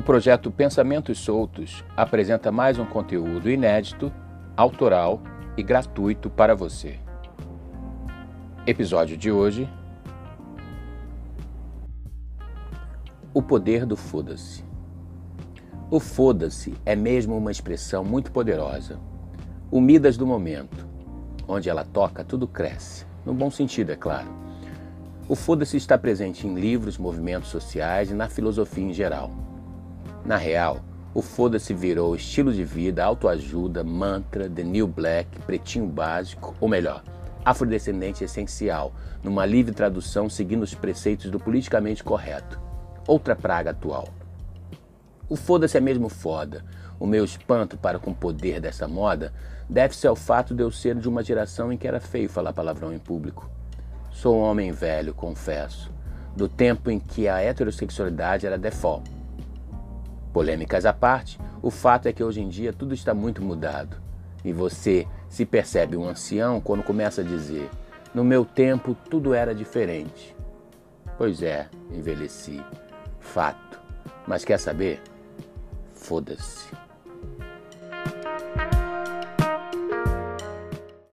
projeto Pensamentos Soltos apresenta mais um conteúdo inédito, autoral e gratuito para você. Episódio de hoje: O poder do foda-se. O foda-se é mesmo uma expressão muito poderosa. O Midas do momento. Onde ela toca, tudo cresce. No bom sentido, é claro. O foda-se está presente em livros, movimentos sociais e na filosofia em geral. Na real, o foda-se virou estilo de vida, autoajuda, mantra, the new black, pretinho básico, ou melhor, afrodescendente essencial, numa livre tradução seguindo os preceitos do politicamente correto. Outra praga atual. O foda-se é mesmo foda. O meu espanto para com o poder dessa moda deve-se ao fato de eu ser de uma geração em que era feio falar palavrão em público. Sou um homem velho, confesso, do tempo em que a heterossexualidade era default Polêmicas à parte, o fato é que hoje em dia tudo está muito mudado. E você se percebe um ancião quando começa a dizer: No meu tempo tudo era diferente. Pois é, envelheci. Fato. Mas quer saber? Foda-se.